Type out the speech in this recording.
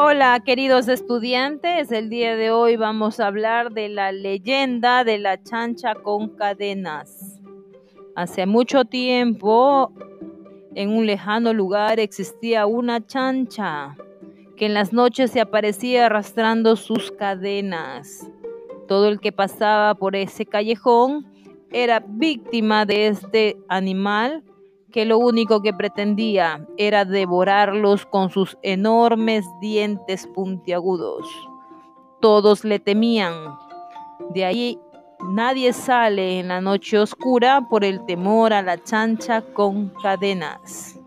Hola queridos estudiantes, el día de hoy vamos a hablar de la leyenda de la chancha con cadenas. Hace mucho tiempo, en un lejano lugar existía una chancha que en las noches se aparecía arrastrando sus cadenas. Todo el que pasaba por ese callejón era víctima de este animal que lo único que pretendía era devorarlos con sus enormes dientes puntiagudos. Todos le temían. De ahí nadie sale en la noche oscura por el temor a la chancha con cadenas.